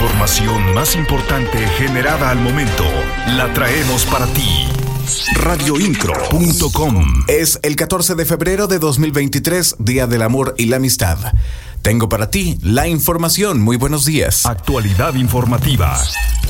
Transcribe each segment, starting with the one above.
información más importante generada al momento la traemos para ti. Radioincro.com Es el 14 de febrero de 2023, Día del Amor y la Amistad. Tengo para ti la información. Muy buenos días. Actualidad informativa.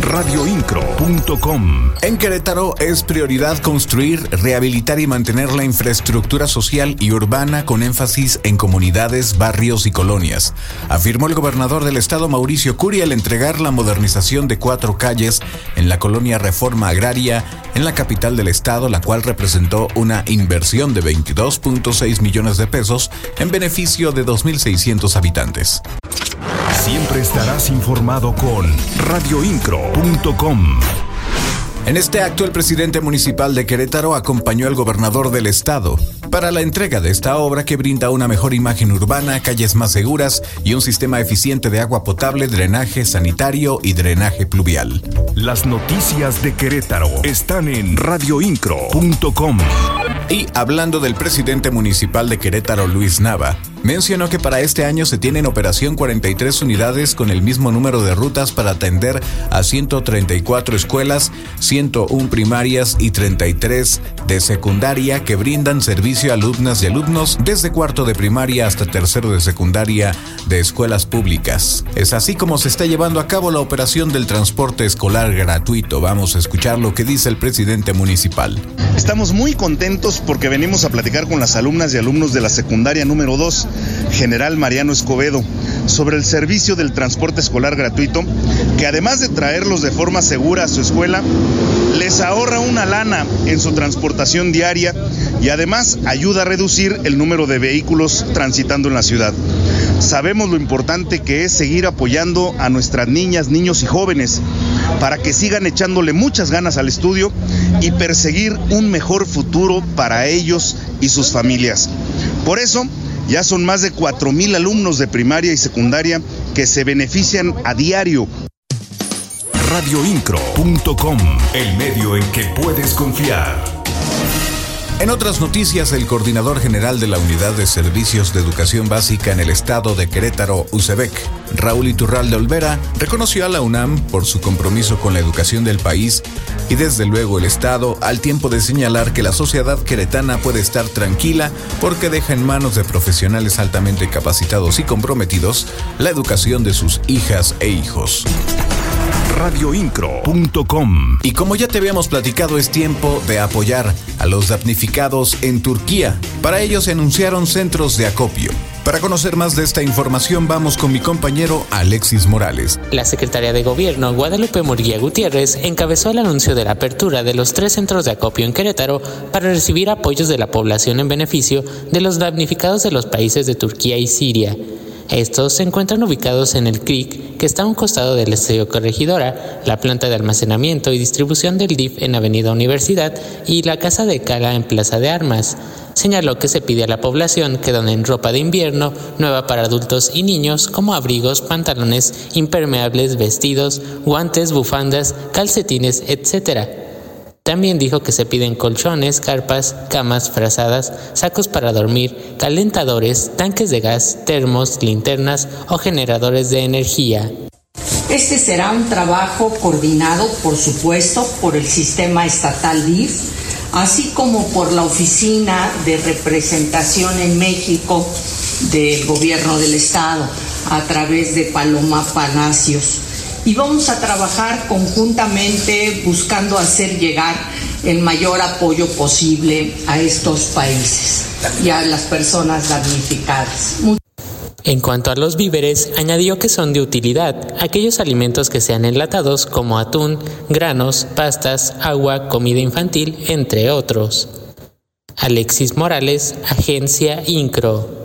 Radioincro.com En Querétaro es prioridad construir, rehabilitar y mantener la infraestructura social y urbana con énfasis en comunidades, barrios y colonias, afirmó el gobernador del estado Mauricio Curi al entregar la modernización de cuatro calles en la colonia Reforma Agraria en la capital del estado, la cual representó una inversión de 22.6 millones de pesos en beneficio de 2.600 habitantes. Siempre estarás informado con radioincro.com. En este acto, el presidente municipal de Querétaro acompañó al gobernador del estado para la entrega de esta obra que brinda una mejor imagen urbana, calles más seguras y un sistema eficiente de agua potable, drenaje sanitario y drenaje pluvial. Las noticias de Querétaro están en radioincro.com. Y hablando del presidente municipal de Querétaro, Luis Nava, mencionó que para este año se tienen operación 43 unidades con el mismo número de rutas para atender a 134 escuelas, 101 primarias y 33 de secundaria que brindan servicio a alumnas y alumnos desde cuarto de primaria hasta tercero de secundaria de escuelas públicas. Es así como se está llevando a cabo la operación del transporte escolar gratuito. Vamos a escuchar lo que dice el presidente municipal. Estamos muy contentos porque venimos a platicar con las alumnas y alumnos de la secundaria número 2, General Mariano Escobedo, sobre el servicio del transporte escolar gratuito, que además de traerlos de forma segura a su escuela, les ahorra una lana en su transportación diaria y además ayuda a reducir el número de vehículos transitando en la ciudad. Sabemos lo importante que es seguir apoyando a nuestras niñas, niños y jóvenes para que sigan echándole muchas ganas al estudio y perseguir un mejor futuro para ellos y sus familias. Por eso, ya son más de 4.000 alumnos de primaria y secundaria que se benefician a diario radioincro.com, el medio en que puedes confiar. En otras noticias, el coordinador general de la Unidad de Servicios de Educación Básica en el estado de Querétaro, UCEBEC, Raúl Iturralde Olvera, reconoció a la UNAM por su compromiso con la educación del país y desde luego el Estado al tiempo de señalar que la sociedad queretana puede estar tranquila porque deja en manos de profesionales altamente capacitados y comprometidos la educación de sus hijas e hijos radioincro.com. Y como ya te habíamos platicado, es tiempo de apoyar a los damnificados en Turquía. Para ello se anunciaron centros de acopio. Para conocer más de esta información vamos con mi compañero Alexis Morales. La secretaria de Gobierno Guadalupe Murguía Gutiérrez encabezó el anuncio de la apertura de los tres centros de acopio en Querétaro para recibir apoyos de la población en beneficio de los damnificados de los países de Turquía y Siria. Estos se encuentran ubicados en el CRIC, que está a un costado del Estadio Corregidora, la planta de almacenamiento y distribución del DIF en Avenida Universidad y la Casa de Cala en Plaza de Armas. Señaló que se pide a la población que donen ropa de invierno, nueva para adultos y niños, como abrigos, pantalones, impermeables, vestidos, guantes, bufandas, calcetines, etc. También dijo que se piden colchones, carpas, camas, frazadas, sacos para dormir, calentadores, tanques de gas, termos, linternas o generadores de energía. Este será un trabajo coordinado, por supuesto, por el sistema estatal DIF, así como por la Oficina de Representación en México del Gobierno del Estado, a través de Paloma Palacios y vamos a trabajar conjuntamente buscando hacer llegar el mayor apoyo posible a estos países y a las personas damnificadas. En cuanto a los víveres, añadió que son de utilidad aquellos alimentos que sean enlatados como atún, granos, pastas, agua, comida infantil, entre otros. Alexis Morales, Agencia Incro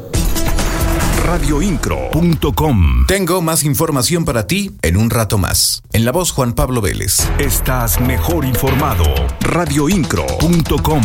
radioincro.com. Tengo más información para ti en un rato más. En la voz Juan Pablo Vélez. Estás mejor informado. radioincro.com.